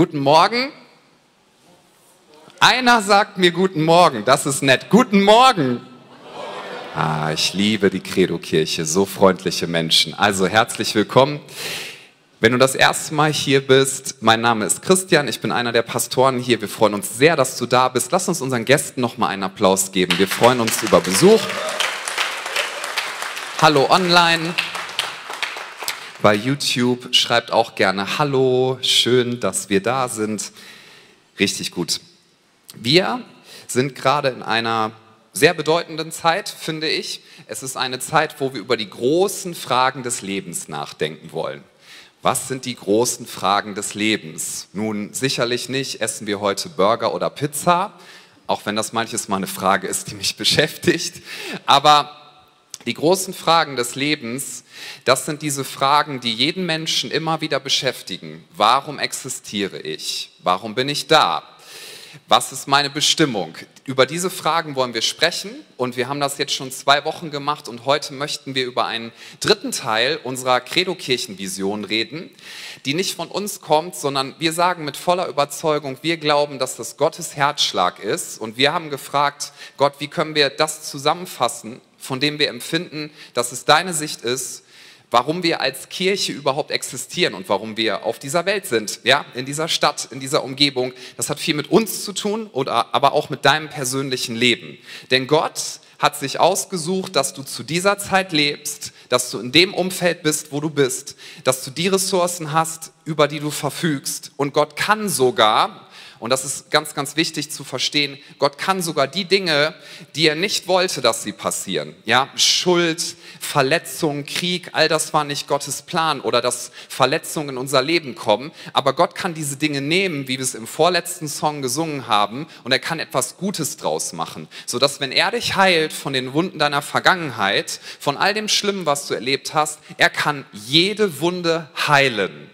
Guten Morgen. Einer sagt mir guten Morgen, das ist nett. Guten Morgen. Ah, ich liebe die Credo-Kirche, so freundliche Menschen. Also herzlich willkommen. Wenn du das erste Mal hier bist, mein Name ist Christian, ich bin einer der Pastoren hier. Wir freuen uns sehr, dass du da bist. Lass uns unseren Gästen noch mal einen Applaus geben. Wir freuen uns über Besuch. Hallo online bei YouTube. Schreibt auch gerne Hallo, schön, dass wir da sind. Richtig gut. Wir sind gerade in einer sehr bedeutenden Zeit, finde ich. Es ist eine Zeit, wo wir über die großen Fragen des Lebens nachdenken wollen. Was sind die großen Fragen des Lebens? Nun, sicherlich nicht, essen wir heute Burger oder Pizza, auch wenn das manches mal eine Frage ist, die mich beschäftigt. Aber die großen Fragen des Lebens, das sind diese Fragen, die jeden Menschen immer wieder beschäftigen. Warum existiere ich? Warum bin ich da? Was ist meine Bestimmung? Über diese Fragen wollen wir sprechen und wir haben das jetzt schon zwei Wochen gemacht und heute möchten wir über einen dritten Teil unserer Credo-Kirchenvision reden, die nicht von uns kommt, sondern wir sagen mit voller Überzeugung, wir glauben, dass das Gottes Herzschlag ist und wir haben gefragt, Gott, wie können wir das zusammenfassen von dem wir empfinden, dass es deine Sicht ist, warum wir als Kirche überhaupt existieren und warum wir auf dieser Welt sind, ja, in dieser Stadt, in dieser Umgebung. Das hat viel mit uns zu tun, oder, aber auch mit deinem persönlichen Leben. Denn Gott hat sich ausgesucht, dass du zu dieser Zeit lebst, dass du in dem Umfeld bist, wo du bist, dass du die Ressourcen hast, über die du verfügst. Und Gott kann sogar, und das ist ganz, ganz wichtig zu verstehen. Gott kann sogar die Dinge, die er nicht wollte, dass sie passieren. Ja, Schuld, Verletzung, Krieg, all das war nicht Gottes Plan oder dass Verletzungen in unser Leben kommen. Aber Gott kann diese Dinge nehmen, wie wir es im vorletzten Song gesungen haben, und er kann etwas Gutes draus machen. Sodass, wenn er dich heilt von den Wunden deiner Vergangenheit, von all dem Schlimmen, was du erlebt hast, er kann jede Wunde heilen.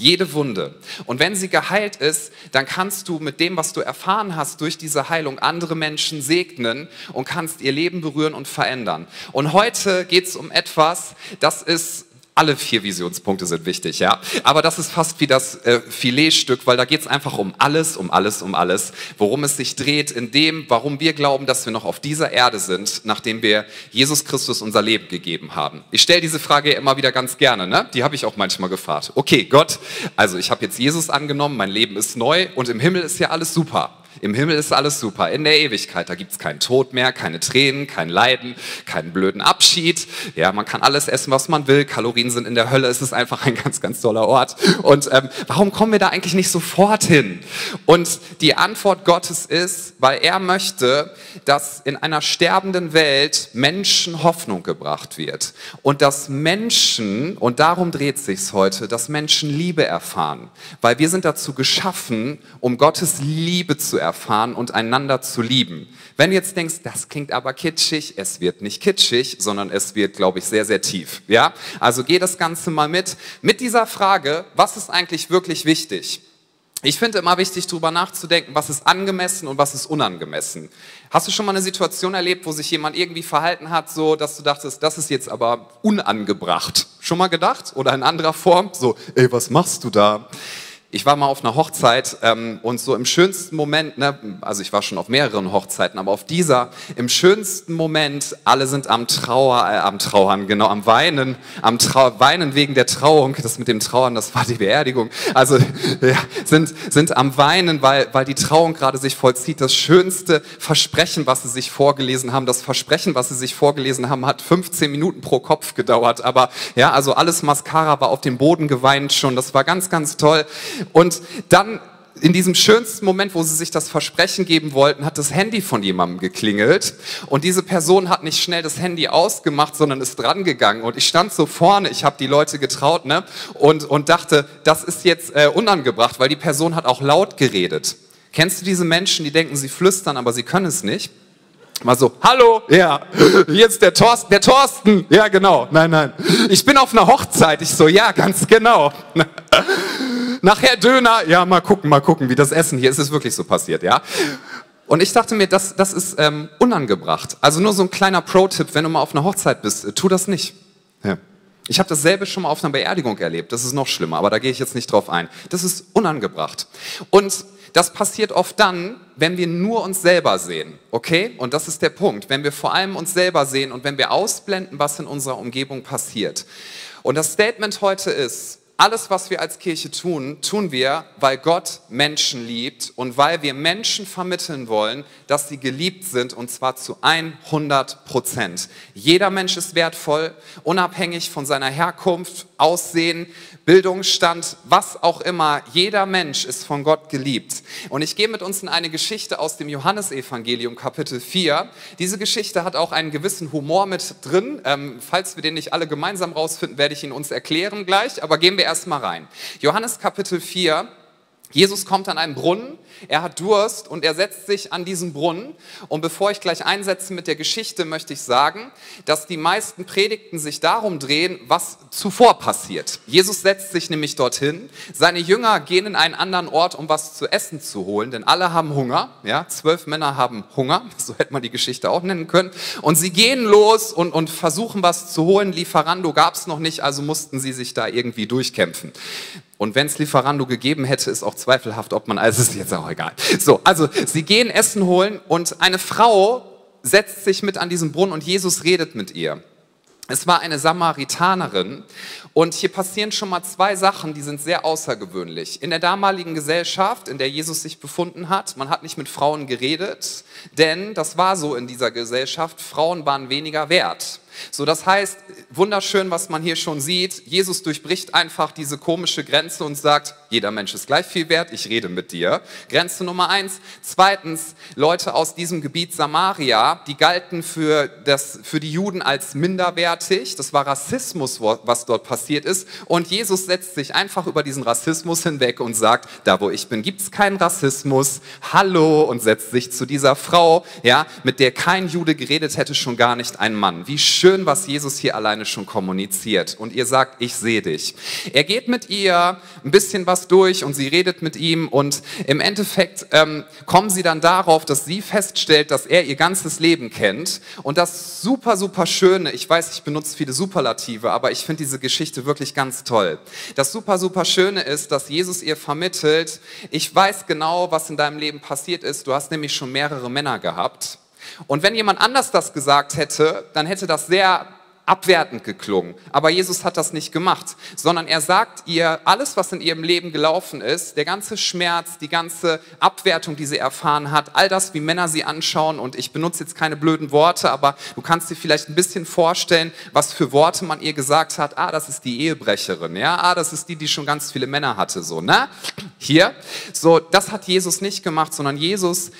Jede Wunde. Und wenn sie geheilt ist, dann kannst du mit dem, was du erfahren hast durch diese Heilung, andere Menschen segnen und kannst ihr Leben berühren und verändern. Und heute geht es um etwas, das ist alle vier Visionspunkte sind wichtig, ja. Aber das ist fast wie das äh, Filetstück, weil da geht es einfach um alles, um alles, um alles, worum es sich dreht, in dem, warum wir glauben, dass wir noch auf dieser Erde sind, nachdem wir Jesus Christus unser Leben gegeben haben. Ich stelle diese Frage immer wieder ganz gerne, ne? Die habe ich auch manchmal gefragt. Okay, Gott, also ich habe jetzt Jesus angenommen, mein Leben ist neu und im Himmel ist ja alles super. Im Himmel ist alles super. In der Ewigkeit, da gibt es keinen Tod mehr, keine Tränen, kein Leiden, keinen blöden Abschied. Ja, man kann alles essen, was man will. Kalorien sind in der Hölle. Es ist einfach ein ganz, ganz toller Ort. Und ähm, warum kommen wir da eigentlich nicht sofort hin? Und die Antwort Gottes ist, weil er möchte, dass in einer sterbenden Welt Menschen Hoffnung gebracht wird. Und dass Menschen, und darum dreht sich's heute, dass Menschen Liebe erfahren. Weil wir sind dazu geschaffen, um Gottes Liebe zu erfahren und einander zu lieben. Wenn du jetzt denkst, das klingt aber kitschig, es wird nicht kitschig, sondern es wird, glaube ich, sehr, sehr tief. Ja? Also geh das Ganze mal mit. Mit dieser Frage, was ist eigentlich wirklich wichtig? Ich finde immer wichtig, darüber nachzudenken, was ist angemessen und was ist unangemessen. Hast du schon mal eine Situation erlebt, wo sich jemand irgendwie verhalten hat, so dass du dachtest, das ist jetzt aber unangebracht? Schon mal gedacht? Oder in anderer Form? So, ey, was machst du da? Ich war mal auf einer Hochzeit ähm, und so im schönsten Moment, ne, also ich war schon auf mehreren Hochzeiten, aber auf dieser, im schönsten Moment, alle sind am Trauer, äh, am Trauern, genau, am Weinen, am Trau Weinen wegen der Trauung, das mit dem Trauern, das war die Beerdigung, also ja, sind, sind am Weinen, weil, weil die Trauung gerade sich vollzieht. Das schönste Versprechen, was sie sich vorgelesen haben, das Versprechen, was sie sich vorgelesen haben, hat 15 Minuten pro Kopf gedauert, aber ja, also alles Mascara war auf dem Boden geweint schon, das war ganz, ganz toll. Und dann in diesem schönsten Moment, wo sie sich das Versprechen geben wollten, hat das Handy von jemandem geklingelt und diese Person hat nicht schnell das Handy ausgemacht, sondern ist dran gegangen und ich stand so vorne, ich habe die Leute getraut ne? und, und dachte, das ist jetzt äh, unangebracht, weil die Person hat auch laut geredet. Kennst du diese Menschen, die denken, sie flüstern, aber sie können es nicht? Mal so, hallo, ja, jetzt der Thorsten, der Thorsten, ja genau, nein, nein. Ich bin auf einer Hochzeit, ich so, ja, ganz genau. Nachher Döner, ja, mal gucken, mal gucken, wie das Essen hier ist, ist wirklich so passiert, ja. Und ich dachte mir, das, das ist ähm, unangebracht. Also nur so ein kleiner Pro-Tipp, wenn du mal auf einer Hochzeit bist, äh, tu das nicht. Ja. Ich habe dasselbe schon mal auf einer Beerdigung erlebt. Das ist noch schlimmer, aber da gehe ich jetzt nicht drauf ein. Das ist unangebracht. Und das passiert oft dann, wenn wir nur uns selber sehen, okay? Und das ist der Punkt, wenn wir vor allem uns selber sehen und wenn wir ausblenden, was in unserer Umgebung passiert. Und das Statement heute ist, alles, was wir als Kirche tun, tun wir, weil Gott Menschen liebt und weil wir Menschen vermitteln wollen, dass sie geliebt sind und zwar zu 100 Prozent. Jeder Mensch ist wertvoll, unabhängig von seiner Herkunft, Aussehen, Bildungsstand, was auch immer. Jeder Mensch ist von Gott geliebt. Und ich gehe mit uns in eine Geschichte aus dem Johannesevangelium Kapitel 4. Diese Geschichte hat auch einen gewissen Humor mit drin. Ähm, falls wir den nicht alle gemeinsam rausfinden, werde ich ihn uns erklären gleich. Aber gehen wir erstmal rein. Johannes Kapitel 4 Jesus kommt an einen Brunnen, er hat Durst und er setzt sich an diesen Brunnen. Und bevor ich gleich einsetze mit der Geschichte, möchte ich sagen, dass die meisten Predigten sich darum drehen, was zuvor passiert. Jesus setzt sich nämlich dorthin. Seine Jünger gehen in einen anderen Ort, um was zu essen zu holen, denn alle haben Hunger. Ja, zwölf Männer haben Hunger, so hätte man die Geschichte auch nennen können. Und sie gehen los und, und versuchen was zu holen. Lieferando gab es noch nicht, also mussten sie sich da irgendwie durchkämpfen. Und wenn es Lieferando gegeben hätte, ist auch zweifelhaft, ob man, also ist jetzt auch egal. So, also sie gehen Essen holen und eine Frau setzt sich mit an diesen Brunnen und Jesus redet mit ihr. Es war eine Samaritanerin und hier passieren schon mal zwei Sachen, die sind sehr außergewöhnlich. In der damaligen Gesellschaft, in der Jesus sich befunden hat, man hat nicht mit Frauen geredet, denn das war so in dieser Gesellschaft, Frauen waren weniger wert. So, das heißt, wunderschön, was man hier schon sieht. Jesus durchbricht einfach diese komische Grenze und sagt, jeder Mensch ist gleich viel wert, ich rede mit dir. Grenze Nummer eins. Zweitens, Leute aus diesem Gebiet Samaria, die galten für, das, für die Juden als minderwertig. Das war Rassismus, was dort passiert ist. Und Jesus setzt sich einfach über diesen Rassismus hinweg und sagt, da wo ich bin, gibt es keinen Rassismus. Hallo und setzt sich zu dieser Frau, ja, mit der kein Jude geredet hätte, schon gar nicht ein Mann. Wie schön schön, was Jesus hier alleine schon kommuniziert. Und ihr sagt, ich sehe dich. Er geht mit ihr ein bisschen was durch und sie redet mit ihm und im Endeffekt ähm, kommen sie dann darauf, dass sie feststellt, dass er ihr ganzes Leben kennt. Und das super, super Schöne, ich weiß, ich benutze viele Superlative, aber ich finde diese Geschichte wirklich ganz toll. Das super, super Schöne ist, dass Jesus ihr vermittelt, ich weiß genau, was in deinem Leben passiert ist. Du hast nämlich schon mehrere Männer gehabt. Und wenn jemand anders das gesagt hätte, dann hätte das sehr abwertend geklungen. Aber Jesus hat das nicht gemacht, sondern er sagt ihr, alles, was in ihrem Leben gelaufen ist, der ganze Schmerz, die ganze Abwertung, die sie erfahren hat, all das, wie Männer sie anschauen. Und ich benutze jetzt keine blöden Worte, aber du kannst dir vielleicht ein bisschen vorstellen, was für Worte man ihr gesagt hat. Ah, das ist die Ehebrecherin. Ja, ah, das ist die, die schon ganz viele Männer hatte. So, ne? Hier. So, das hat Jesus nicht gemacht, sondern Jesus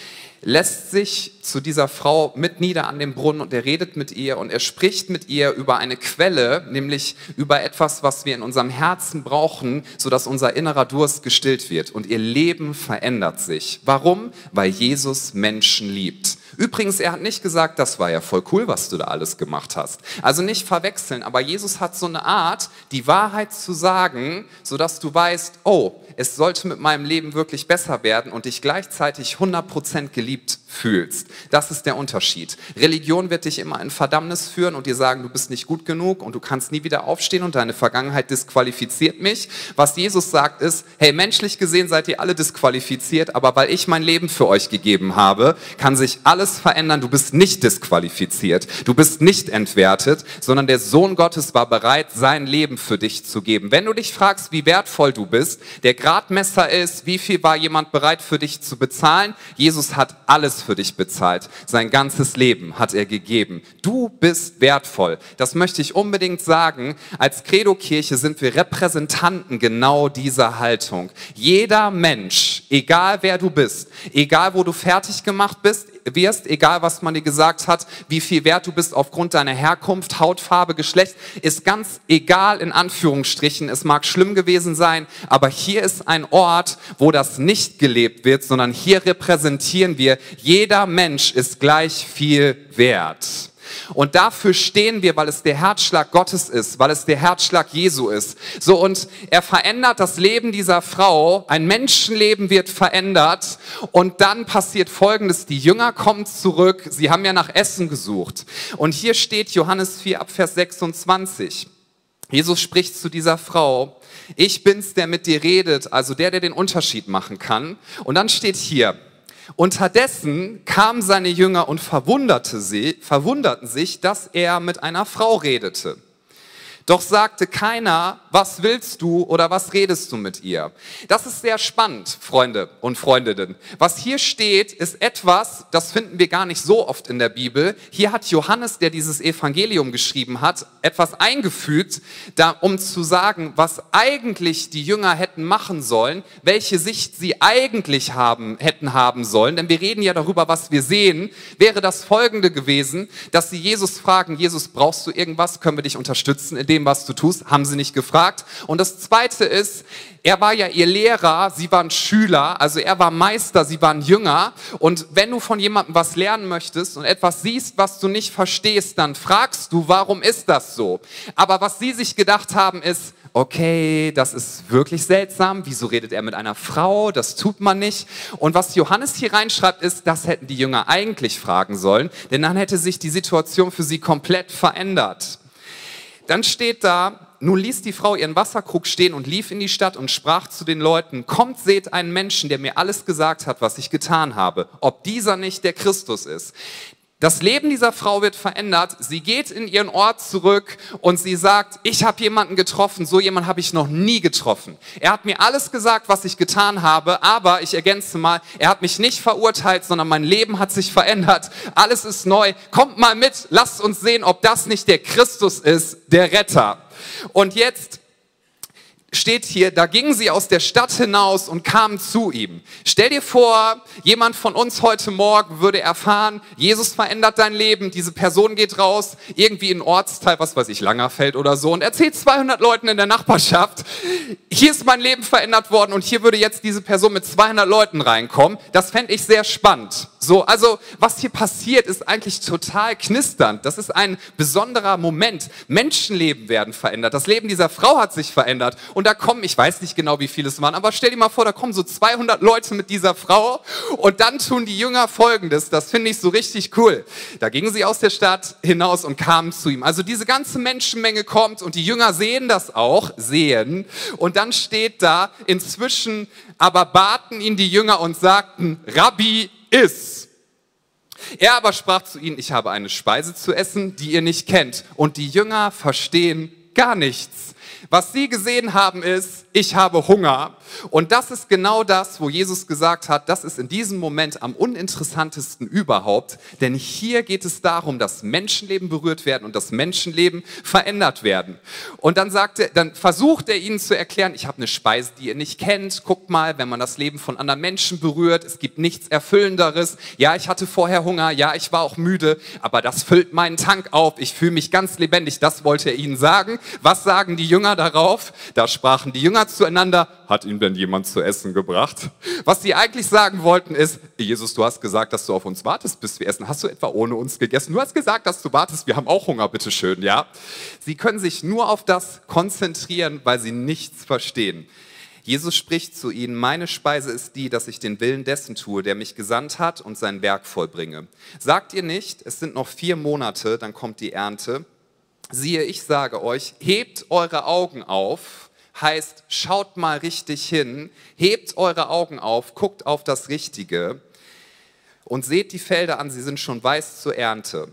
lässt sich zu dieser Frau mit nieder an dem Brunnen und er redet mit ihr und er spricht mit ihr über eine Quelle, nämlich über etwas, was wir in unserem Herzen brauchen, sodass unser innerer Durst gestillt wird und ihr Leben verändert sich. Warum? Weil Jesus Menschen liebt. Übrigens, er hat nicht gesagt, das war ja voll cool, was du da alles gemacht hast. Also nicht verwechseln, aber Jesus hat so eine Art, die Wahrheit zu sagen, sodass du weißt, oh, es sollte mit meinem Leben wirklich besser werden und dich gleichzeitig 100% geliebt fühlst. Das ist der Unterschied. Religion wird dich immer in Verdammnis führen und dir sagen, du bist nicht gut genug und du kannst nie wieder aufstehen und deine Vergangenheit disqualifiziert mich. Was Jesus sagt ist, hey, menschlich gesehen seid ihr alle disqualifiziert, aber weil ich mein Leben für euch gegeben habe, kann sich alles verändern. Du bist nicht disqualifiziert. Du bist nicht entwertet, sondern der Sohn Gottes war bereit, sein Leben für dich zu geben. Wenn du dich fragst, wie wertvoll du bist, der Gradmesser ist, wie viel war jemand bereit für dich zu bezahlen? Jesus hat alles für dich bezahlt. Sein ganzes Leben hat er gegeben. Du bist wertvoll. Das möchte ich unbedingt sagen. Als Credo-Kirche sind wir Repräsentanten genau dieser Haltung. Jeder Mensch, egal wer du bist, egal wo du fertig gemacht bist, wirst, egal was man dir gesagt hat, wie viel wert du bist aufgrund deiner Herkunft, Hautfarbe, Geschlecht, ist ganz egal in Anführungsstrichen. Es mag schlimm gewesen sein, aber hier ist ein Ort, wo das nicht gelebt wird, sondern hier repräsentieren wir, jeder Mensch ist gleich viel wert. Und dafür stehen wir, weil es der Herzschlag Gottes ist, weil es der Herzschlag Jesu ist. So, und er verändert das Leben dieser Frau. Ein Menschenleben wird verändert. Und dann passiert Folgendes. Die Jünger kommen zurück. Sie haben ja nach Essen gesucht. Und hier steht Johannes 4 ab Vers 26. Jesus spricht zu dieser Frau, ich bin's, der mit dir redet, also der, der den Unterschied machen kann. Und dann steht hier, Unterdessen kamen seine Jünger und verwunderte sie, verwunderten sich, dass er mit einer Frau redete. Doch sagte keiner, was willst du oder was redest du mit ihr? Das ist sehr spannend, Freunde und Freundinnen. Was hier steht, ist etwas, das finden wir gar nicht so oft in der Bibel. Hier hat Johannes, der dieses Evangelium geschrieben hat, etwas eingefügt, da, um zu sagen, was eigentlich die Jünger hätten machen sollen, welche Sicht sie eigentlich haben, hätten haben sollen. Denn wir reden ja darüber, was wir sehen. Wäre das folgende gewesen, dass sie Jesus fragen, Jesus, brauchst du irgendwas? Können wir dich unterstützen in dem, dem, was du tust, haben sie nicht gefragt. Und das Zweite ist, er war ja ihr Lehrer, sie waren Schüler, also er war Meister, sie waren Jünger. Und wenn du von jemandem was lernen möchtest und etwas siehst, was du nicht verstehst, dann fragst du, warum ist das so? Aber was sie sich gedacht haben, ist, okay, das ist wirklich seltsam, wieso redet er mit einer Frau, das tut man nicht. Und was Johannes hier reinschreibt, ist, das hätten die Jünger eigentlich fragen sollen, denn dann hätte sich die Situation für sie komplett verändert. Dann steht da, nun ließ die Frau ihren Wasserkrug stehen und lief in die Stadt und sprach zu den Leuten, kommt, seht einen Menschen, der mir alles gesagt hat, was ich getan habe, ob dieser nicht der Christus ist. Das Leben dieser Frau wird verändert. Sie geht in ihren Ort zurück und sie sagt, ich habe jemanden getroffen, so jemanden habe ich noch nie getroffen. Er hat mir alles gesagt, was ich getan habe, aber ich ergänze mal, er hat mich nicht verurteilt, sondern mein Leben hat sich verändert. Alles ist neu. Kommt mal mit, lasst uns sehen, ob das nicht der Christus ist, der Retter. Und jetzt steht hier, da gingen sie aus der Stadt hinaus und kamen zu ihm. Stell dir vor, jemand von uns heute Morgen würde erfahren, Jesus verändert dein Leben, diese Person geht raus, irgendwie in einen Ortsteil, was weiß ich, Langerfeld oder so, und erzählt 200 Leuten in der Nachbarschaft, hier ist mein Leben verändert worden und hier würde jetzt diese Person mit 200 Leuten reinkommen. Das fände ich sehr spannend. So, also was hier passiert, ist eigentlich total knisternd. Das ist ein besonderer Moment. Menschenleben werden verändert. Das Leben dieser Frau hat sich verändert. Da kommen, ich weiß nicht genau, wie viele es waren, aber stell dir mal vor, da kommen so 200 Leute mit dieser Frau und dann tun die Jünger Folgendes. Das finde ich so richtig cool. Da gingen sie aus der Stadt hinaus und kamen zu ihm. Also diese ganze Menschenmenge kommt und die Jünger sehen das auch, sehen. Und dann steht da, inzwischen aber baten ihn die Jünger und sagten, Rabbi, ist. Er aber sprach zu ihnen, ich habe eine Speise zu essen, die ihr nicht kennt. Und die Jünger verstehen gar nichts. Was sie gesehen haben ist, ich habe Hunger. Und das ist genau das, wo Jesus gesagt hat, das ist in diesem Moment am uninteressantesten überhaupt. Denn hier geht es darum, dass Menschenleben berührt werden und dass Menschenleben verändert werden. Und dann sagt er, dann versucht er ihnen zu erklären, ich habe eine Speise, die ihr nicht kennt. Guckt mal, wenn man das Leben von anderen Menschen berührt, es gibt nichts Erfüllenderes. Ja, ich hatte vorher Hunger, ja, ich war auch müde, aber das füllt meinen Tank auf. Ich fühle mich ganz lebendig. Das wollte er ihnen sagen. Was sagen die Jünger darauf? Da sprachen die Jünger zueinander, hat ihm denn jemand zu essen gebracht? Was sie eigentlich sagen wollten ist, Jesus, du hast gesagt, dass du auf uns wartest, bis wir essen. Hast du etwa ohne uns gegessen? Du hast gesagt, dass du wartest, wir haben auch Hunger, bitteschön, ja? Sie können sich nur auf das konzentrieren, weil sie nichts verstehen. Jesus spricht zu ihnen, meine Speise ist die, dass ich den Willen dessen tue, der mich gesandt hat und sein Werk vollbringe. Sagt ihr nicht, es sind noch vier Monate, dann kommt die Ernte. Siehe, ich sage euch, hebt eure Augen auf heißt, schaut mal richtig hin, hebt eure Augen auf, guckt auf das Richtige und seht die Felder an, sie sind schon weiß zur Ernte.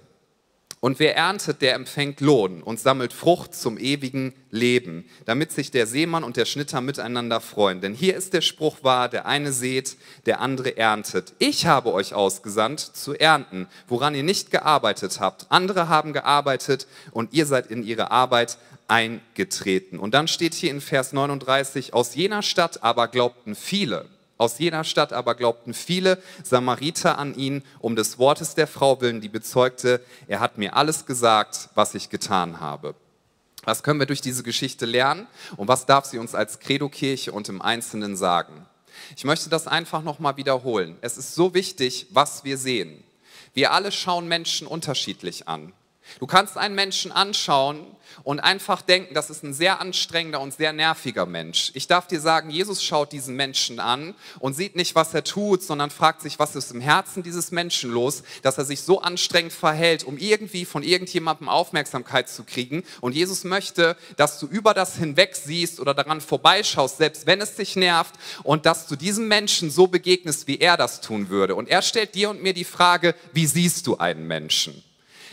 Und wer erntet, der empfängt Lohn und sammelt Frucht zum ewigen Leben, damit sich der Seemann und der Schnitter miteinander freuen. Denn hier ist der Spruch wahr, der eine seht, der andere erntet. Ich habe euch ausgesandt zu ernten, woran ihr nicht gearbeitet habt. Andere haben gearbeitet und ihr seid in ihre Arbeit eingetreten. Und dann steht hier in Vers 39, aus jener Stadt aber glaubten viele, aus jener Stadt aber glaubten viele Samariter an ihn, um des Wortes der Frau willen, die bezeugte, er hat mir alles gesagt, was ich getan habe. Was können wir durch diese Geschichte lernen und was darf sie uns als Credo-Kirche und im Einzelnen sagen? Ich möchte das einfach nochmal wiederholen. Es ist so wichtig, was wir sehen. Wir alle schauen Menschen unterschiedlich an. Du kannst einen Menschen anschauen und einfach denken, das ist ein sehr anstrengender und sehr nerviger Mensch. Ich darf dir sagen, Jesus schaut diesen Menschen an und sieht nicht, was er tut, sondern fragt sich, was ist im Herzen dieses Menschen los, dass er sich so anstrengend verhält, um irgendwie von irgendjemandem Aufmerksamkeit zu kriegen. Und Jesus möchte, dass du über das hinweg siehst oder daran vorbeischaust, selbst wenn es dich nervt, und dass du diesem Menschen so begegnest, wie er das tun würde. Und er stellt dir und mir die Frage, wie siehst du einen Menschen?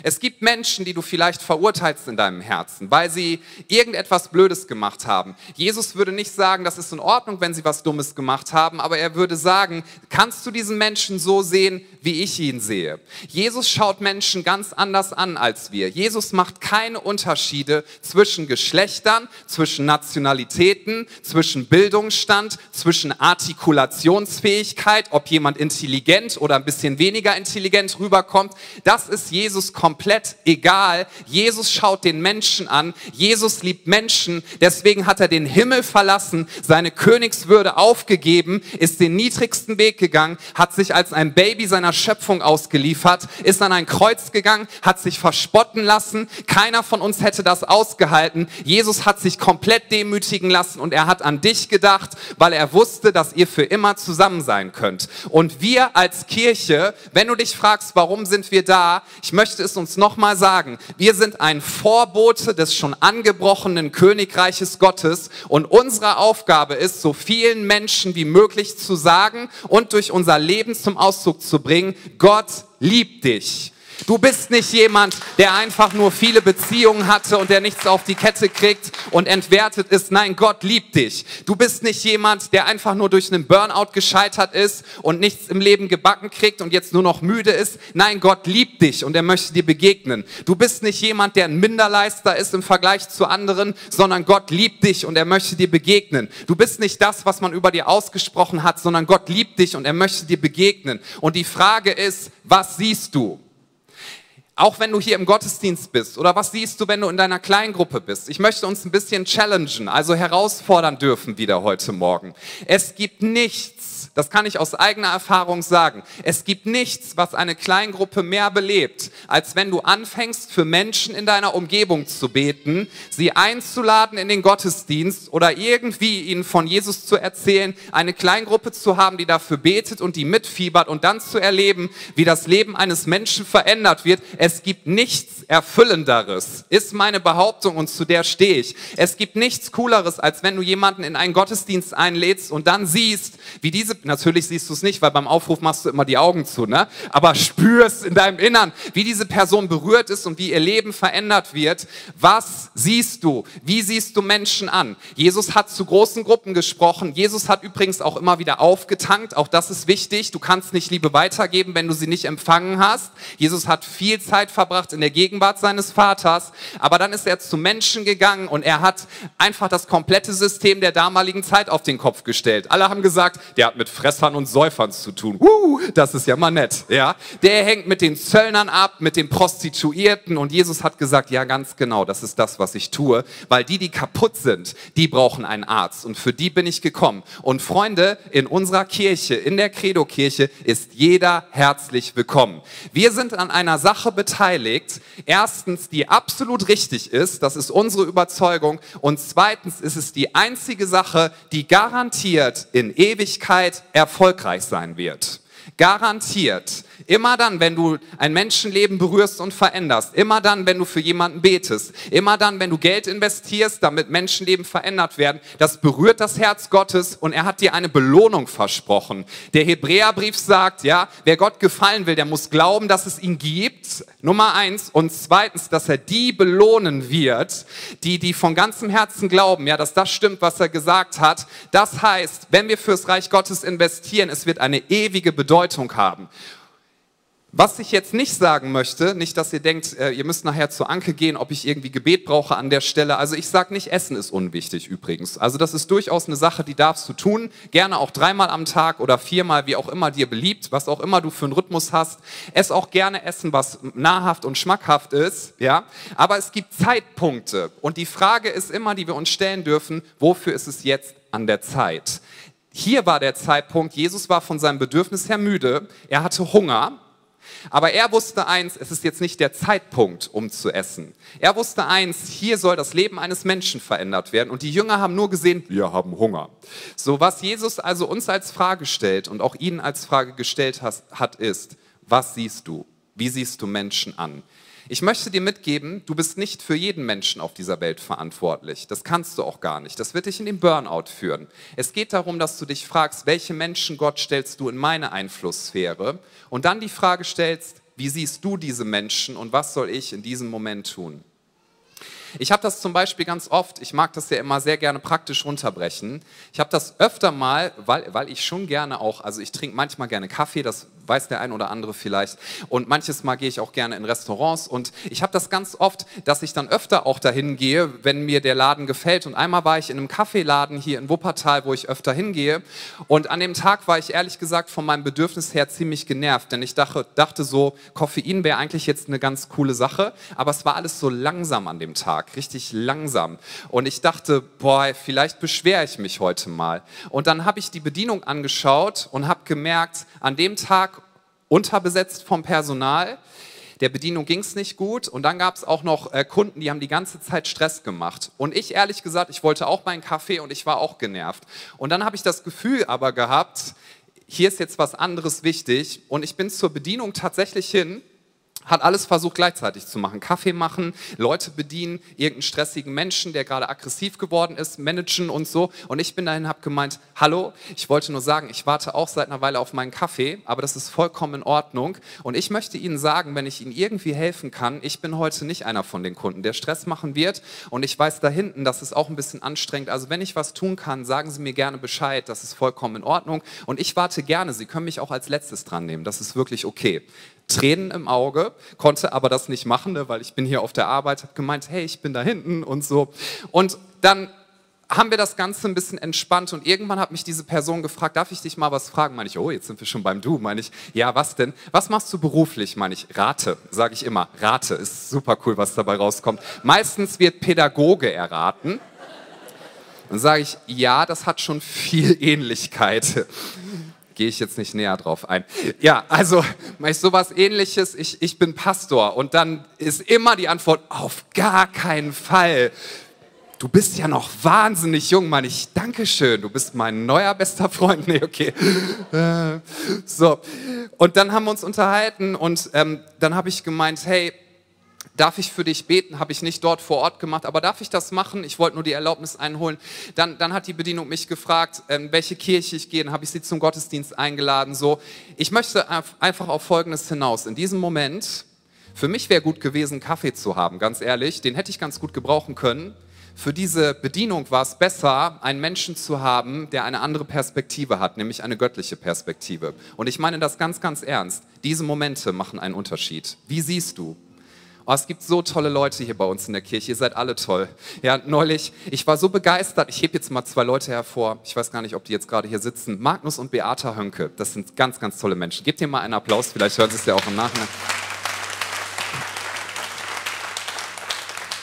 Es gibt Menschen, die du vielleicht verurteilst in deinem Herzen, weil sie irgendetwas Blödes gemacht haben. Jesus würde nicht sagen, das ist in Ordnung, wenn sie was Dummes gemacht haben, aber er würde sagen, kannst du diesen Menschen so sehen, wie ich ihn sehe? Jesus schaut Menschen ganz anders an als wir. Jesus macht keine Unterschiede zwischen Geschlechtern, zwischen Nationalitäten, zwischen Bildungsstand, zwischen Artikulationsfähigkeit, ob jemand intelligent oder ein bisschen weniger intelligent rüberkommt. Das ist Jesus komplett egal. Jesus schaut den Menschen an. Jesus liebt Menschen. Deswegen hat er den Himmel verlassen, seine Königswürde aufgegeben, ist den niedrigsten Weg gegangen, hat sich als ein Baby seiner Schöpfung ausgeliefert, ist an ein Kreuz gegangen, hat sich verspotten lassen. Keiner von uns hätte das ausgehalten. Jesus hat sich komplett demütigen lassen und er hat an dich gedacht, weil er wusste, dass ihr für immer zusammen sein könnt. Und wir als Kirche, wenn du dich fragst, warum sind wir da, ich möchte es uns nochmal sagen. Wir sind ein Vorbote des schon angebrochenen Königreiches Gottes und unsere Aufgabe ist, so vielen Menschen wie möglich zu sagen und durch unser Leben zum Ausdruck zu bringen, Gott liebt dich. Du bist nicht jemand, der einfach nur viele Beziehungen hatte und der nichts auf die Kette kriegt und entwertet ist. Nein, Gott liebt dich. Du bist nicht jemand, der einfach nur durch einen Burnout gescheitert ist und nichts im Leben gebacken kriegt und jetzt nur noch müde ist. Nein, Gott liebt dich und er möchte dir begegnen. Du bist nicht jemand, der ein Minderleister ist im Vergleich zu anderen, sondern Gott liebt dich und er möchte dir begegnen. Du bist nicht das, was man über dir ausgesprochen hat, sondern Gott liebt dich und er möchte dir begegnen. Und die Frage ist, was siehst du? Auch wenn du hier im Gottesdienst bist oder was siehst du, wenn du in deiner Kleingruppe bist? Ich möchte uns ein bisschen challengen, also herausfordern dürfen wieder heute Morgen. Es gibt nichts, das kann ich aus eigener Erfahrung sagen. Es gibt nichts, was eine Kleingruppe mehr belebt, als wenn du anfängst, für Menschen in deiner Umgebung zu beten, sie einzuladen in den Gottesdienst oder irgendwie ihnen von Jesus zu erzählen, eine Kleingruppe zu haben, die dafür betet und die mitfiebert und dann zu erleben, wie das Leben eines Menschen verändert wird. Es gibt nichts Erfüllenderes, ist meine Behauptung und zu der stehe ich. Es gibt nichts Cooleres, als wenn du jemanden in einen Gottesdienst einlädst und dann siehst, wie diese natürlich siehst du es nicht, weil beim Aufruf machst du immer die Augen zu, ne? Aber spürst in deinem Innern, wie diese Person berührt ist und wie ihr Leben verändert wird. Was siehst du? Wie siehst du Menschen an? Jesus hat zu großen Gruppen gesprochen. Jesus hat übrigens auch immer wieder aufgetankt. Auch das ist wichtig. Du kannst nicht Liebe weitergeben, wenn du sie nicht empfangen hast. Jesus hat viel Zeit verbracht in der Gegenwart seines Vaters. Aber dann ist er zu Menschen gegangen und er hat einfach das komplette System der damaligen Zeit auf den Kopf gestellt. Alle haben gesagt, der hat mit Fressern und Säufern zu tun. Uh, das ist ja mal nett, ja. Der hängt mit den Zöllnern ab, mit den Prostituierten und Jesus hat gesagt, ja ganz genau, das ist das, was ich tue, weil die, die kaputt sind, die brauchen einen Arzt und für die bin ich gekommen. Und Freunde, in unserer Kirche, in der Credo-Kirche ist jeder herzlich willkommen. Wir sind an einer Sache beteiligt, erstens, die absolut richtig ist, das ist unsere Überzeugung und zweitens ist es die einzige Sache, die garantiert in Ewigkeit erfolgreich sein wird. Garantiert. Immer dann, wenn du ein Menschenleben berührst und veränderst, immer dann, wenn du für jemanden betest, immer dann, wenn du Geld investierst, damit Menschenleben verändert werden, das berührt das Herz Gottes und er hat dir eine Belohnung versprochen. Der Hebräerbrief sagt, ja, wer Gott gefallen will, der muss glauben, dass es ihn gibt. Nummer eins. Und zweitens, dass er die belohnen wird, die, die von ganzem Herzen glauben, ja, dass das stimmt, was er gesagt hat. Das heißt, wenn wir fürs Reich Gottes investieren, es wird eine ewige Bedeutung haben. Was ich jetzt nicht sagen möchte, nicht, dass ihr denkt, äh, ihr müsst nachher zur Anke gehen, ob ich irgendwie Gebet brauche an der Stelle. Also ich sage nicht, Essen ist unwichtig übrigens. Also das ist durchaus eine Sache, die darfst du tun. Gerne auch dreimal am Tag oder viermal, wie auch immer dir beliebt, was auch immer du für einen Rhythmus hast. Ess auch gerne Essen, was nahrhaft und schmackhaft ist, ja. Aber es gibt Zeitpunkte. Und die Frage ist immer, die wir uns stellen dürfen, wofür ist es jetzt an der Zeit? Hier war der Zeitpunkt, Jesus war von seinem Bedürfnis her müde, er hatte Hunger Aber er wusste eins, es ist jetzt nicht der Zeitpunkt, um zu essen. Er wusste eins, hier soll das Leben eines Menschen verändert werden. Und die Jünger haben nur gesehen, wir haben Hunger. So was Jesus also uns als Frage stellt und auch ihnen als Frage gestellt hat, ist, was siehst du? Wie siehst du Menschen an? Ich möchte dir mitgeben, du bist nicht für jeden Menschen auf dieser Welt verantwortlich. Das kannst du auch gar nicht. Das wird dich in den Burnout führen. Es geht darum, dass du dich fragst, welche Menschen Gott stellst du in meine Einflusssphäre und dann die Frage stellst, wie siehst du diese Menschen und was soll ich in diesem Moment tun? Ich habe das zum Beispiel ganz oft, ich mag das ja immer sehr gerne praktisch runterbrechen. Ich habe das öfter mal, weil, weil ich schon gerne auch, also ich trinke manchmal gerne Kaffee, das weiß der ein oder andere vielleicht. Und manches Mal gehe ich auch gerne in Restaurants und ich habe das ganz oft, dass ich dann öfter auch dahin gehe, wenn mir der Laden gefällt. Und einmal war ich in einem Kaffeeladen hier in Wuppertal, wo ich öfter hingehe. Und an dem Tag war ich ehrlich gesagt von meinem Bedürfnis her ziemlich genervt, denn ich dachte, dachte so, Koffein wäre eigentlich jetzt eine ganz coole Sache, aber es war alles so langsam an dem Tag, richtig langsam. Und ich dachte, boah, vielleicht beschwere ich mich heute mal. Und dann habe ich die Bedienung angeschaut und habe gemerkt, an dem Tag unterbesetzt vom Personal. Der Bedienung ging es nicht gut und dann gab es auch noch äh, Kunden, die haben die ganze Zeit Stress gemacht. Und ich ehrlich gesagt, ich wollte auch meinen Kaffee und ich war auch genervt. Und dann habe ich das Gefühl aber gehabt, hier ist jetzt was anderes wichtig und ich bin zur Bedienung tatsächlich hin hat alles versucht gleichzeitig zu machen. Kaffee machen, Leute bedienen, irgendeinen stressigen Menschen, der gerade aggressiv geworden ist, managen und so. Und ich bin dahin, habe gemeint, hallo, ich wollte nur sagen, ich warte auch seit einer Weile auf meinen Kaffee, aber das ist vollkommen in Ordnung. Und ich möchte Ihnen sagen, wenn ich Ihnen irgendwie helfen kann, ich bin heute nicht einer von den Kunden, der Stress machen wird. Und ich weiß da hinten, das ist auch ein bisschen anstrengend. Also wenn ich was tun kann, sagen Sie mir gerne Bescheid, das ist vollkommen in Ordnung. Und ich warte gerne, Sie können mich auch als letztes dran nehmen, das ist wirklich okay. Tränen im Auge, konnte aber das nicht machen, ne, weil ich bin hier auf der Arbeit, habe gemeint, hey, ich bin da hinten und so. Und dann haben wir das Ganze ein bisschen entspannt und irgendwann hat mich diese Person gefragt, darf ich dich mal was fragen? Meine ich, oh, jetzt sind wir schon beim Du. Meine ich, ja, was denn? Was machst du beruflich? Meine ich, Rate, sage ich immer. Rate ist super cool, was dabei rauskommt. Meistens wird Pädagoge erraten. Dann sage ich, ja, das hat schon viel Ähnlichkeit gehe ich jetzt nicht näher drauf ein. Ja, also mache ich sowas ähnliches, ich, ich bin Pastor und dann ist immer die Antwort, auf gar keinen Fall. Du bist ja noch wahnsinnig jung, Mann. Ich danke schön. Du bist mein neuer bester Freund. Nee, okay. Äh, so. Und dann haben wir uns unterhalten und ähm, dann habe ich gemeint, hey, Darf ich für dich beten? Habe ich nicht dort vor Ort gemacht, aber darf ich das machen? Ich wollte nur die Erlaubnis einholen. Dann, dann hat die Bedienung mich gefragt, in ähm, welche Kirche ich gehe. Dann habe ich sie zum Gottesdienst eingeladen. So, ich möchte einfach auf Folgendes hinaus. In diesem Moment, für mich wäre gut gewesen, Kaffee zu haben, ganz ehrlich. Den hätte ich ganz gut gebrauchen können. Für diese Bedienung war es besser, einen Menschen zu haben, der eine andere Perspektive hat, nämlich eine göttliche Perspektive. Und ich meine das ganz, ganz ernst. Diese Momente machen einen Unterschied. Wie siehst du? Oh, es gibt so tolle Leute hier bei uns in der Kirche. Ihr seid alle toll. Ja, neulich, ich war so begeistert. Ich hebe jetzt mal zwei Leute hervor. Ich weiß gar nicht, ob die jetzt gerade hier sitzen. Magnus und Beata Hönke. Das sind ganz, ganz tolle Menschen. Gebt ihr mal einen Applaus. Vielleicht hören Sie es ja auch im Nachhinein.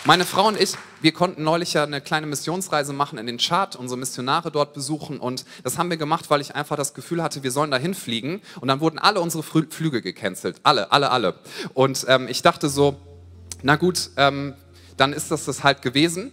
Meine Frau und ich, wir konnten neulich ja eine kleine Missionsreise machen in den Chart, unsere Missionare dort besuchen und das haben wir gemacht, weil ich einfach das Gefühl hatte, wir sollen dahin fliegen und dann wurden alle unsere Flüge gecancelt. Alle, alle, alle. Und ähm, ich dachte so, na gut, ähm, dann ist das das halt gewesen.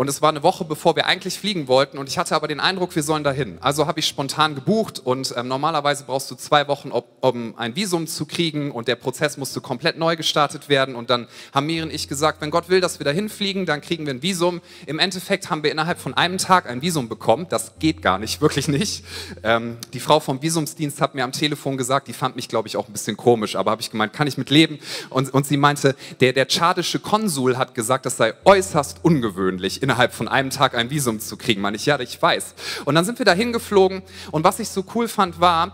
Und es war eine Woche, bevor wir eigentlich fliegen wollten. Und ich hatte aber den Eindruck, wir sollen dahin. Also habe ich spontan gebucht. Und ähm, normalerweise brauchst du zwei Wochen, um ein Visum zu kriegen. Und der Prozess musste komplett neu gestartet werden. Und dann haben Mir und ich gesagt, wenn Gott will, dass wir dahin fliegen, dann kriegen wir ein Visum. Im Endeffekt haben wir innerhalb von einem Tag ein Visum bekommen. Das geht gar nicht, wirklich nicht. Ähm, die Frau vom Visumsdienst hat mir am Telefon gesagt, die fand mich, glaube ich, auch ein bisschen komisch. Aber habe ich gemeint, kann ich mit leben? Und, und sie meinte, der, der tschadische Konsul hat gesagt, das sei äußerst ungewöhnlich. In innerhalb von einem Tag ein Visum zu kriegen. Man ich, ja, ich weiß. Und dann sind wir da hingeflogen und was ich so cool fand war,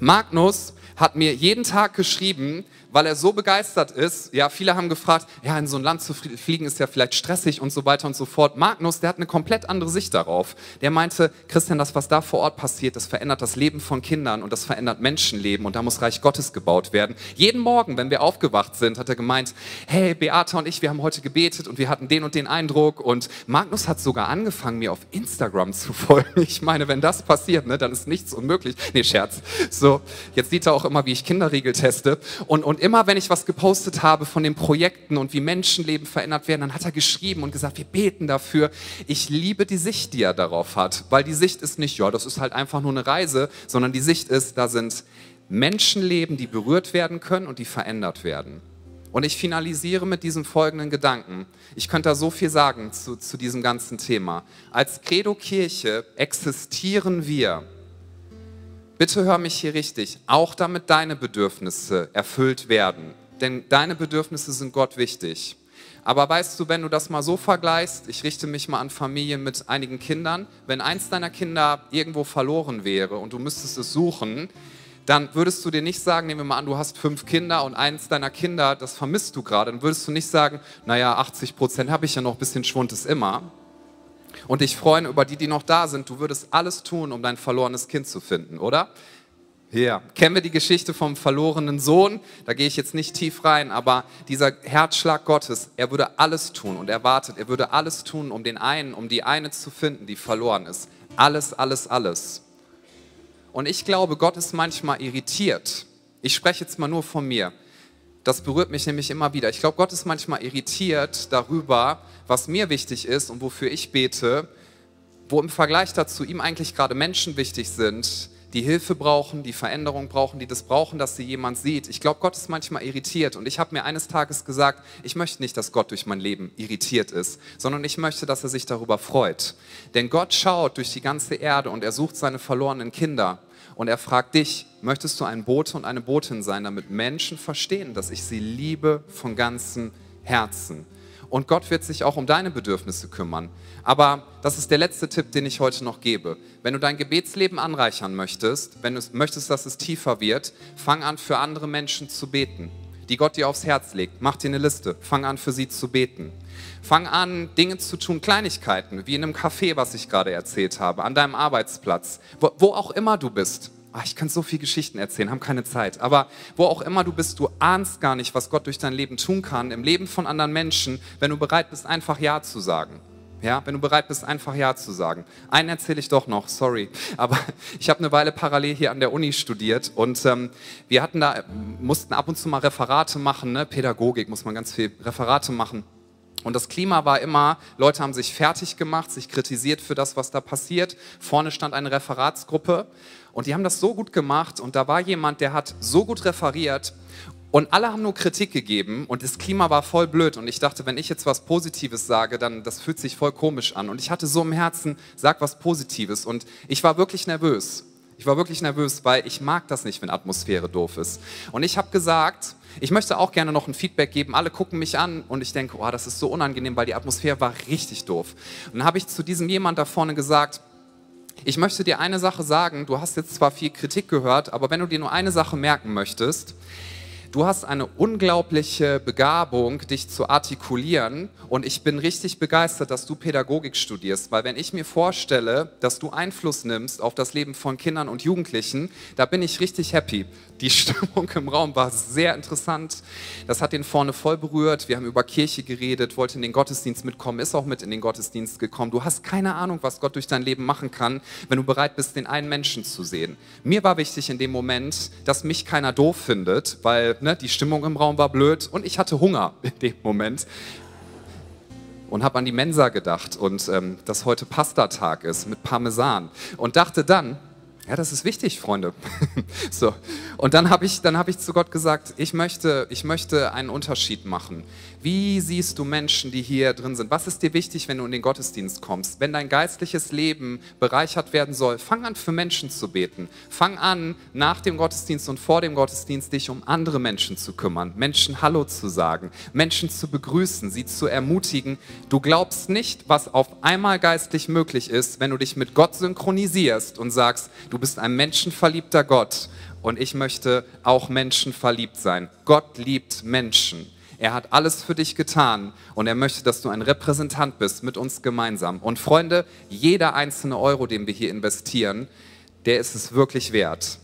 Magnus hat mir jeden Tag geschrieben, weil er so begeistert ist. Ja, viele haben gefragt, ja, in so ein Land zu fliegen ist ja vielleicht stressig und so weiter und so fort. Magnus, der hat eine komplett andere Sicht darauf. Der meinte, Christian, das, was da vor Ort passiert, das verändert das Leben von Kindern und das verändert Menschenleben und da muss Reich Gottes gebaut werden. Jeden Morgen, wenn wir aufgewacht sind, hat er gemeint, hey, Beata und ich, wir haben heute gebetet und wir hatten den und den Eindruck und Magnus hat sogar angefangen, mir auf Instagram zu folgen. Ich meine, wenn das passiert, ne, dann ist nichts unmöglich. Nee, Scherz. So, jetzt sieht er auch immer, wie ich Kinderriegel teste und, und immer wenn ich was gepostet habe von den Projekten und wie Menschenleben verändert werden, dann hat er geschrieben und gesagt, wir beten dafür. Ich liebe die Sicht, die er darauf hat, weil die Sicht ist nicht, ja, das ist halt einfach nur eine Reise, sondern die Sicht ist, da sind Menschenleben, die berührt werden können und die verändert werden. Und ich finalisiere mit diesem folgenden Gedanken. Ich könnte da so viel sagen zu, zu diesem ganzen Thema. Als Credo Kirche existieren wir Bitte hör mich hier richtig, auch damit deine Bedürfnisse erfüllt werden. Denn deine Bedürfnisse sind Gott wichtig. Aber weißt du, wenn du das mal so vergleichst, ich richte mich mal an Familien mit einigen Kindern, wenn eins deiner Kinder irgendwo verloren wäre und du müsstest es suchen, dann würdest du dir nicht sagen, nehmen wir mal an, du hast fünf Kinder und eins deiner Kinder, das vermisst du gerade, dann würdest du nicht sagen, naja, 80 Prozent habe ich ja noch, ein bisschen Schwund ist immer, und dich freuen über die, die noch da sind. Du würdest alles tun, um dein verlorenes Kind zu finden, oder? Ja, kennen wir die Geschichte vom verlorenen Sohn? Da gehe ich jetzt nicht tief rein, aber dieser Herzschlag Gottes, er würde alles tun und er wartet, er würde alles tun, um den einen, um die eine zu finden, die verloren ist. Alles, alles, alles. Und ich glaube, Gott ist manchmal irritiert. Ich spreche jetzt mal nur von mir. Das berührt mich nämlich immer wieder. Ich glaube, Gott ist manchmal irritiert darüber, was mir wichtig ist und wofür ich bete, wo im Vergleich dazu ihm eigentlich gerade Menschen wichtig sind, die Hilfe brauchen, die Veränderung brauchen, die das brauchen, dass sie jemand sieht. Ich glaube, Gott ist manchmal irritiert und ich habe mir eines Tages gesagt, ich möchte nicht, dass Gott durch mein Leben irritiert ist, sondern ich möchte, dass er sich darüber freut. Denn Gott schaut durch die ganze Erde und er sucht seine verlorenen Kinder und er fragt dich, möchtest du ein Bote und eine Botin sein, damit Menschen verstehen, dass ich sie liebe von ganzem Herzen. Und Gott wird sich auch um deine Bedürfnisse kümmern. Aber das ist der letzte Tipp, den ich heute noch gebe. Wenn du dein Gebetsleben anreichern möchtest, wenn du möchtest, dass es tiefer wird, fang an, für andere Menschen zu beten, die Gott dir aufs Herz legt. Mach dir eine Liste, fang an, für sie zu beten. Fang an, Dinge zu tun, Kleinigkeiten, wie in einem Café, was ich gerade erzählt habe, an deinem Arbeitsplatz, wo, wo auch immer du bist. Ach, ich kann so viele Geschichten erzählen, haben keine Zeit. Aber wo auch immer du bist, du ahnst gar nicht, was Gott durch dein Leben tun kann, im Leben von anderen Menschen, wenn du bereit bist, einfach Ja zu sagen. Ja, wenn du bereit bist, einfach Ja zu sagen. Einen erzähle ich doch noch, sorry. Aber ich habe eine Weile parallel hier an der Uni studiert und ähm, wir hatten da, mussten ab und zu mal Referate machen, ne? Pädagogik muss man ganz viel Referate machen. Und das Klima war immer, Leute haben sich fertig gemacht, sich kritisiert für das, was da passiert. Vorne stand eine Referatsgruppe und die haben das so gut gemacht und da war jemand, der hat so gut referiert und alle haben nur Kritik gegeben und das Klima war voll blöd und ich dachte, wenn ich jetzt was Positives sage, dann das fühlt sich voll komisch an und ich hatte so im Herzen, sag was Positives und ich war wirklich nervös. Ich war wirklich nervös, weil ich mag das nicht, wenn Atmosphäre doof ist. Und ich habe gesagt, ich möchte auch gerne noch ein Feedback geben. Alle gucken mich an und ich denke, oh, das ist so unangenehm, weil die Atmosphäre war richtig doof. Und dann habe ich zu diesem jemand da vorne gesagt, ich möchte dir eine Sache sagen. Du hast jetzt zwar viel Kritik gehört, aber wenn du dir nur eine Sache merken möchtest, Du hast eine unglaubliche Begabung, dich zu artikulieren und ich bin richtig begeistert, dass du Pädagogik studierst, weil wenn ich mir vorstelle, dass du Einfluss nimmst auf das Leben von Kindern und Jugendlichen, da bin ich richtig happy. Die Stimmung im Raum war sehr interessant. Das hat den vorne voll berührt. Wir haben über Kirche geredet, wollte in den Gottesdienst mitkommen, ist auch mit in den Gottesdienst gekommen. Du hast keine Ahnung, was Gott durch dein Leben machen kann, wenn du bereit bist, den einen Menschen zu sehen. Mir war wichtig in dem Moment, dass mich keiner doof findet, weil ne, die Stimmung im Raum war blöd und ich hatte Hunger in dem Moment und habe an die Mensa gedacht und ähm, dass heute Pastatag ist mit Parmesan und dachte dann, ja, das ist wichtig, Freunde. so. Und dann habe ich, hab ich zu Gott gesagt, ich möchte, ich möchte einen Unterschied machen. Wie siehst du Menschen, die hier drin sind? Was ist dir wichtig, wenn du in den Gottesdienst kommst? Wenn dein geistliches Leben bereichert werden soll, fang an, für Menschen zu beten. Fang an, nach dem Gottesdienst und vor dem Gottesdienst dich um andere Menschen zu kümmern, Menschen Hallo zu sagen, Menschen zu begrüßen, sie zu ermutigen. Du glaubst nicht, was auf einmal geistlich möglich ist, wenn du dich mit Gott synchronisierst und sagst, du bist ein menschenverliebter Gott und ich möchte auch menschenverliebt sein. Gott liebt Menschen. Er hat alles für dich getan und er möchte, dass du ein Repräsentant bist mit uns gemeinsam. Und Freunde, jeder einzelne Euro, den wir hier investieren, der ist es wirklich wert.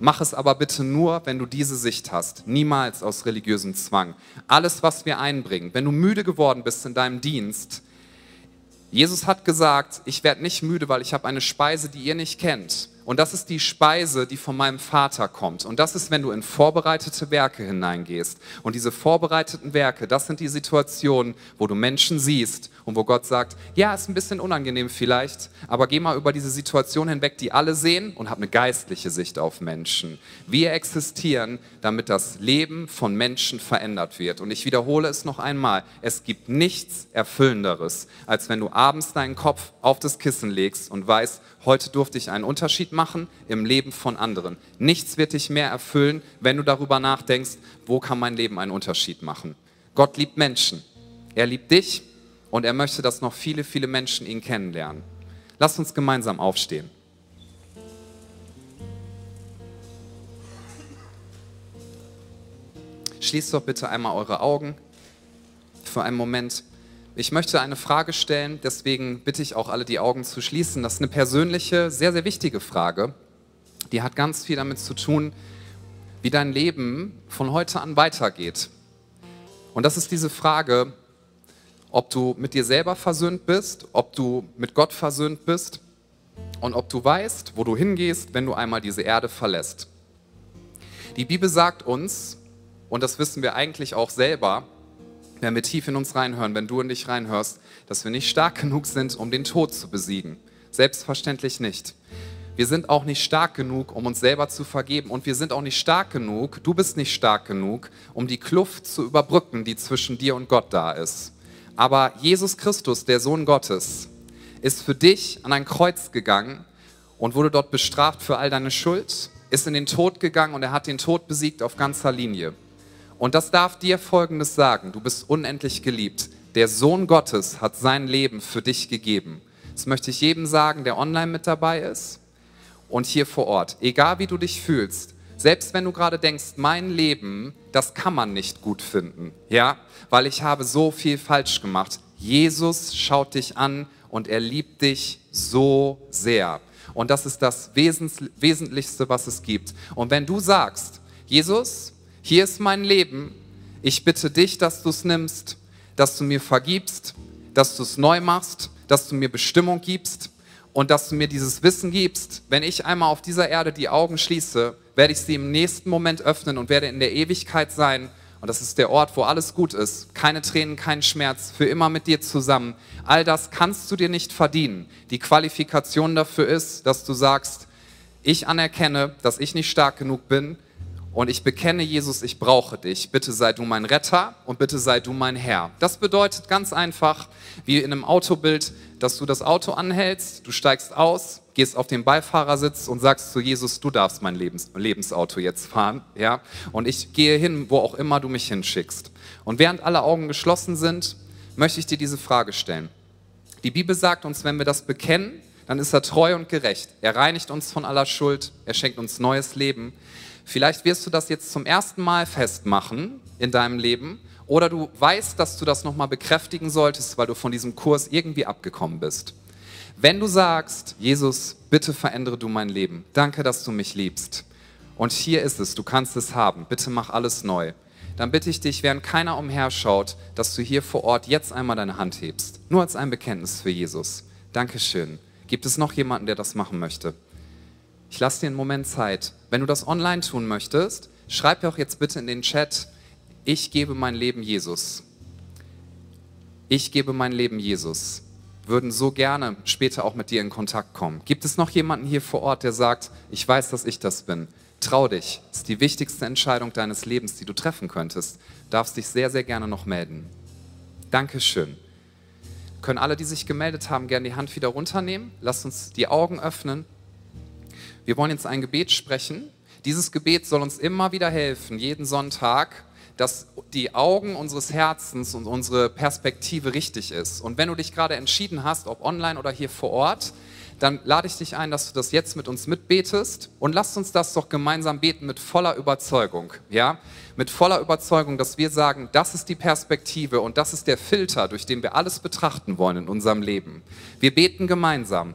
Mach es aber bitte nur, wenn du diese Sicht hast, niemals aus religiösem Zwang. Alles, was wir einbringen, wenn du müde geworden bist in deinem Dienst, Jesus hat gesagt, ich werde nicht müde, weil ich habe eine Speise, die ihr nicht kennt. Und das ist die Speise, die von meinem Vater kommt. Und das ist, wenn du in vorbereitete Werke hineingehst. Und diese vorbereiteten Werke, das sind die Situationen, wo du Menschen siehst und wo Gott sagt, ja, ist ein bisschen unangenehm vielleicht, aber geh mal über diese Situation hinweg, die alle sehen und hab eine geistliche Sicht auf Menschen. Wir existieren, damit das Leben von Menschen verändert wird. Und ich wiederhole es noch einmal, es gibt nichts Erfüllenderes, als wenn du abends deinen Kopf auf das Kissen legst und weißt, heute durfte ich einen Unterschied machen im Leben von anderen. Nichts wird dich mehr erfüllen, wenn du darüber nachdenkst, wo kann mein Leben einen Unterschied machen. Gott liebt Menschen. Er liebt dich und er möchte, dass noch viele, viele Menschen ihn kennenlernen. Lasst uns gemeinsam aufstehen. Schließt doch bitte einmal eure Augen für einen Moment. Ich möchte eine Frage stellen, deswegen bitte ich auch alle die Augen zu schließen. Das ist eine persönliche, sehr, sehr wichtige Frage. Die hat ganz viel damit zu tun, wie dein Leben von heute an weitergeht. Und das ist diese Frage, ob du mit dir selber versöhnt bist, ob du mit Gott versöhnt bist und ob du weißt, wo du hingehst, wenn du einmal diese Erde verlässt. Die Bibel sagt uns, und das wissen wir eigentlich auch selber, wenn wir tief in uns reinhören, wenn du in dich reinhörst, dass wir nicht stark genug sind, um den Tod zu besiegen. Selbstverständlich nicht. Wir sind auch nicht stark genug, um uns selber zu vergeben. Und wir sind auch nicht stark genug, du bist nicht stark genug, um die Kluft zu überbrücken, die zwischen dir und Gott da ist. Aber Jesus Christus, der Sohn Gottes, ist für dich an ein Kreuz gegangen und wurde dort bestraft für all deine Schuld, ist in den Tod gegangen und er hat den Tod besiegt auf ganzer Linie. Und das darf dir Folgendes sagen, du bist unendlich geliebt. Der Sohn Gottes hat sein Leben für dich gegeben. Das möchte ich jedem sagen, der online mit dabei ist und hier vor Ort. Egal wie du dich fühlst, selbst wenn du gerade denkst, mein Leben, das kann man nicht gut finden, ja, weil ich habe so viel falsch gemacht. Jesus schaut dich an und er liebt dich so sehr. Und das ist das Wesentlichste, was es gibt. Und wenn du sagst, Jesus, hier ist mein Leben, ich bitte dich, dass du es nimmst, dass du mir vergibst, dass du es neu machst, dass du mir Bestimmung gibst und dass du mir dieses Wissen gibst, wenn ich einmal auf dieser Erde die Augen schließe, werde ich sie im nächsten Moment öffnen und werde in der Ewigkeit sein. Und das ist der Ort, wo alles gut ist. Keine Tränen, kein Schmerz, für immer mit dir zusammen. All das kannst du dir nicht verdienen. Die Qualifikation dafür ist, dass du sagst, ich anerkenne, dass ich nicht stark genug bin, und ich bekenne, Jesus, ich brauche dich. Bitte sei du mein Retter und bitte sei du mein Herr. Das bedeutet ganz einfach, wie in einem Autobild, dass du das Auto anhältst, du steigst aus, gehst auf den Beifahrersitz und sagst zu Jesus, du darfst mein Lebens Lebensauto jetzt fahren, ja? Und ich gehe hin, wo auch immer du mich hinschickst. Und während alle Augen geschlossen sind, möchte ich dir diese Frage stellen. Die Bibel sagt uns, wenn wir das bekennen, dann ist er treu und gerecht. Er reinigt uns von aller Schuld, er schenkt uns neues Leben. Vielleicht wirst du das jetzt zum ersten Mal festmachen in deinem Leben oder du weißt, dass du das nochmal bekräftigen solltest, weil du von diesem Kurs irgendwie abgekommen bist. Wenn du sagst, Jesus, bitte verändere du mein Leben, danke, dass du mich liebst und hier ist es, du kannst es haben, bitte mach alles neu, dann bitte ich dich, während keiner umherschaut, dass du hier vor Ort jetzt einmal deine Hand hebst. Nur als ein Bekenntnis für Jesus. Dankeschön. Gibt es noch jemanden, der das machen möchte? Ich lasse dir einen Moment Zeit. Wenn du das online tun möchtest, schreib mir auch jetzt bitte in den Chat, ich gebe mein Leben Jesus. Ich gebe mein Leben Jesus. Würden so gerne später auch mit dir in Kontakt kommen. Gibt es noch jemanden hier vor Ort, der sagt, ich weiß, dass ich das bin? Trau dich. Das ist die wichtigste Entscheidung deines Lebens, die du treffen könntest. Du darfst dich sehr, sehr gerne noch melden. Dankeschön. Können alle, die sich gemeldet haben, gerne die Hand wieder runternehmen? Lasst uns die Augen öffnen. Wir wollen jetzt ein Gebet sprechen. Dieses Gebet soll uns immer wieder helfen, jeden Sonntag, dass die Augen unseres Herzens und unsere Perspektive richtig ist. Und wenn du dich gerade entschieden hast, ob online oder hier vor Ort, dann lade ich dich ein, dass du das jetzt mit uns mitbetest und lasst uns das doch gemeinsam beten mit voller Überzeugung, ja? Mit voller Überzeugung, dass wir sagen, das ist die Perspektive und das ist der Filter, durch den wir alles betrachten wollen in unserem Leben. Wir beten gemeinsam.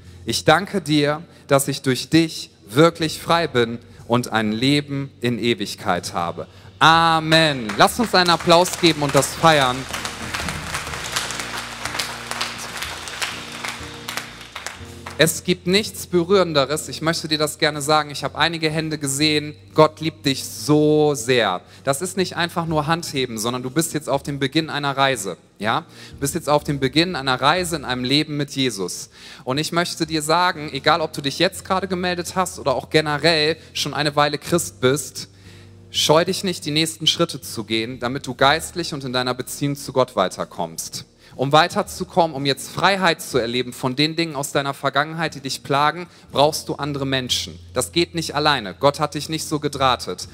Ich danke dir, dass ich durch dich wirklich frei bin und ein Leben in Ewigkeit habe. Amen. Lass uns einen Applaus geben und das feiern. Es gibt nichts Berührenderes. Ich möchte dir das gerne sagen. Ich habe einige Hände gesehen. Gott liebt dich so sehr. Das ist nicht einfach nur Handheben, sondern du bist jetzt auf dem Beginn einer Reise. Ja, du bist jetzt auf dem Beginn einer Reise in einem Leben mit Jesus. Und ich möchte dir sagen, egal ob du dich jetzt gerade gemeldet hast oder auch generell schon eine Weile Christ bist, scheu dich nicht, die nächsten Schritte zu gehen, damit du geistlich und in deiner Beziehung zu Gott weiterkommst. Um weiterzukommen, um jetzt Freiheit zu erleben von den Dingen aus deiner Vergangenheit, die dich plagen, brauchst du andere Menschen. Das geht nicht alleine. Gott hat dich nicht so gedrahtet.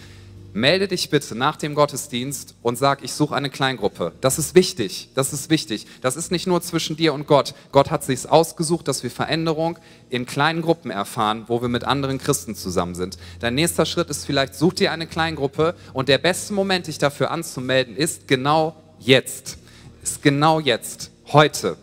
Melde dich bitte nach dem Gottesdienst und sag, ich suche eine Kleingruppe. Das ist wichtig. Das ist wichtig. Das ist nicht nur zwischen dir und Gott. Gott hat sich ausgesucht, dass wir Veränderung in kleinen Gruppen erfahren, wo wir mit anderen Christen zusammen sind. Dein nächster Schritt ist vielleicht, such dir eine Kleingruppe und der beste Moment, dich dafür anzumelden, ist genau jetzt ist genau jetzt, heute.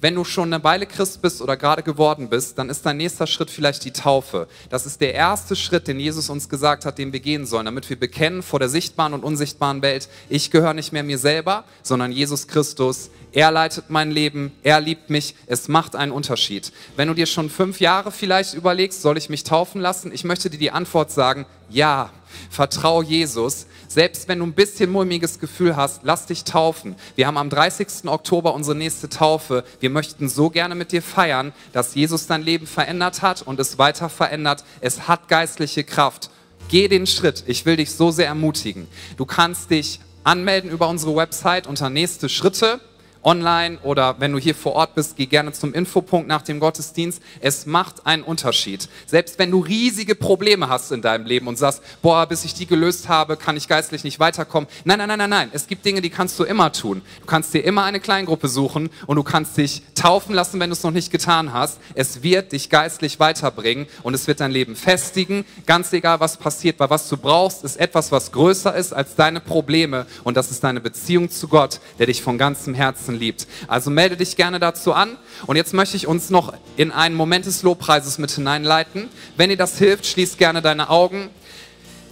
Wenn du schon eine Weile Christ bist oder gerade geworden bist, dann ist dein nächster Schritt vielleicht die Taufe. Das ist der erste Schritt, den Jesus uns gesagt hat, den wir gehen sollen, damit wir bekennen vor der sichtbaren und unsichtbaren Welt, ich gehöre nicht mehr mir selber, sondern Jesus Christus. Er leitet mein Leben, er liebt mich, es macht einen Unterschied. Wenn du dir schon fünf Jahre vielleicht überlegst, soll ich mich taufen lassen? Ich möchte dir die Antwort sagen, ja. Vertrau Jesus. Selbst wenn du ein bisschen mulmiges Gefühl hast, lass dich taufen. Wir haben am 30. Oktober unsere nächste Taufe. Wir möchten so gerne mit dir feiern, dass Jesus dein Leben verändert hat und es weiter verändert. Es hat geistliche Kraft. Geh den Schritt. Ich will dich so sehr ermutigen. Du kannst dich anmelden über unsere Website unter nächste Schritte online oder wenn du hier vor Ort bist, geh gerne zum Infopunkt nach dem Gottesdienst. Es macht einen Unterschied. Selbst wenn du riesige Probleme hast in deinem Leben und sagst, boah, bis ich die gelöst habe, kann ich geistlich nicht weiterkommen. Nein, nein, nein, nein, nein. Es gibt Dinge, die kannst du immer tun. Du kannst dir immer eine Kleingruppe suchen und du kannst dich taufen lassen, wenn du es noch nicht getan hast. Es wird dich geistlich weiterbringen und es wird dein Leben festigen. Ganz egal, was passiert, weil was du brauchst, ist etwas, was größer ist als deine Probleme und das ist deine Beziehung zu Gott, der dich von ganzem Herzen liebt. Also melde dich gerne dazu an. Und jetzt möchte ich uns noch in einen Moment des Lobpreises mit hineinleiten. Wenn dir das hilft, schließ gerne deine Augen.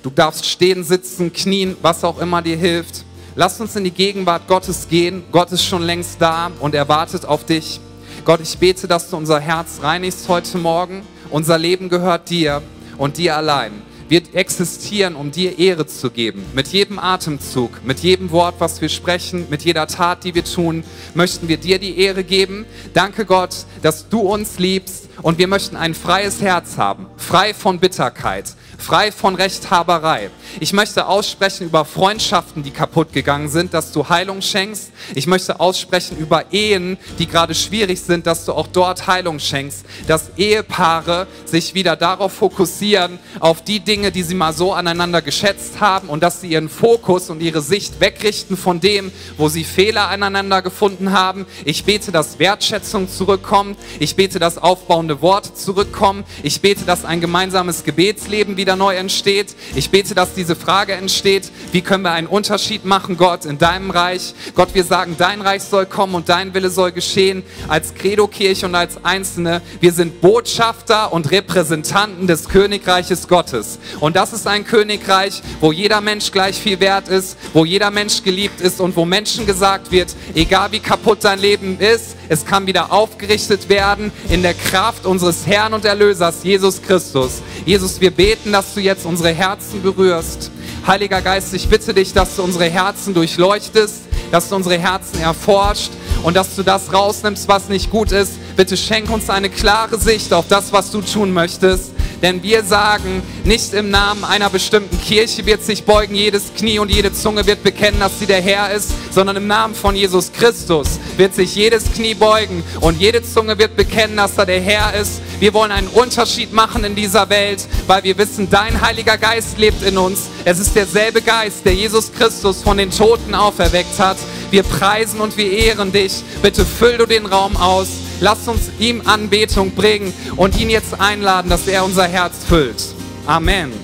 Du darfst stehen, sitzen, knien, was auch immer dir hilft. Lass uns in die Gegenwart Gottes gehen. Gott ist schon längst da und er wartet auf dich. Gott, ich bete, dass du unser Herz reinigst heute Morgen. Unser Leben gehört dir und dir allein. Wir existieren, um dir Ehre zu geben. Mit jedem Atemzug, mit jedem Wort, was wir sprechen, mit jeder Tat, die wir tun, möchten wir dir die Ehre geben. Danke Gott, dass du uns liebst und wir möchten ein freies Herz haben, frei von Bitterkeit, frei von Rechthaberei. Ich möchte aussprechen über Freundschaften, die kaputt gegangen sind, dass du Heilung schenkst. Ich möchte aussprechen über Ehen, die gerade schwierig sind, dass du auch dort Heilung schenkst. Dass Ehepaare sich wieder darauf fokussieren, auf die Dinge, die sie mal so aneinander geschätzt haben und dass sie ihren Fokus und ihre Sicht wegrichten von dem, wo sie Fehler aneinander gefunden haben. Ich bete, dass Wertschätzung zurückkommt. Ich bete, dass aufbauende Worte zurückkommen. Ich bete, dass ein gemeinsames Gebetsleben wieder neu entsteht. Ich bete, dass die diese Frage entsteht, wie können wir einen Unterschied machen, Gott, in deinem Reich. Gott, wir sagen, dein Reich soll kommen und dein Wille soll geschehen als Credo-Kirche und als Einzelne. Wir sind Botschafter und Repräsentanten des Königreiches Gottes. Und das ist ein Königreich, wo jeder Mensch gleich viel wert ist, wo jeder Mensch geliebt ist und wo Menschen gesagt wird, egal wie kaputt dein Leben ist, es kann wieder aufgerichtet werden in der Kraft unseres Herrn und Erlösers, Jesus Christus. Jesus, wir beten, dass du jetzt unsere Herzen berührst. Heiliger Geist, ich bitte dich, dass du unsere Herzen durchleuchtest, dass du unsere Herzen erforscht und dass du das rausnimmst, was nicht gut ist. Bitte schenk uns eine klare Sicht auf das, was du tun möchtest. Denn wir sagen, nicht im Namen einer bestimmten Kirche wird sich beugen jedes Knie und jede Zunge wird bekennen, dass sie der Herr ist, sondern im Namen von Jesus Christus wird sich jedes Knie beugen und jede Zunge wird bekennen, dass er der Herr ist. Wir wollen einen Unterschied machen in dieser Welt, weil wir wissen, dein Heiliger Geist lebt in uns. Es ist derselbe Geist, der Jesus Christus von den Toten auferweckt hat. Wir preisen und wir ehren dich. Bitte füll du den Raum aus. Lass uns ihm Anbetung bringen und ihn jetzt einladen, dass er unser Herz füllt. Amen.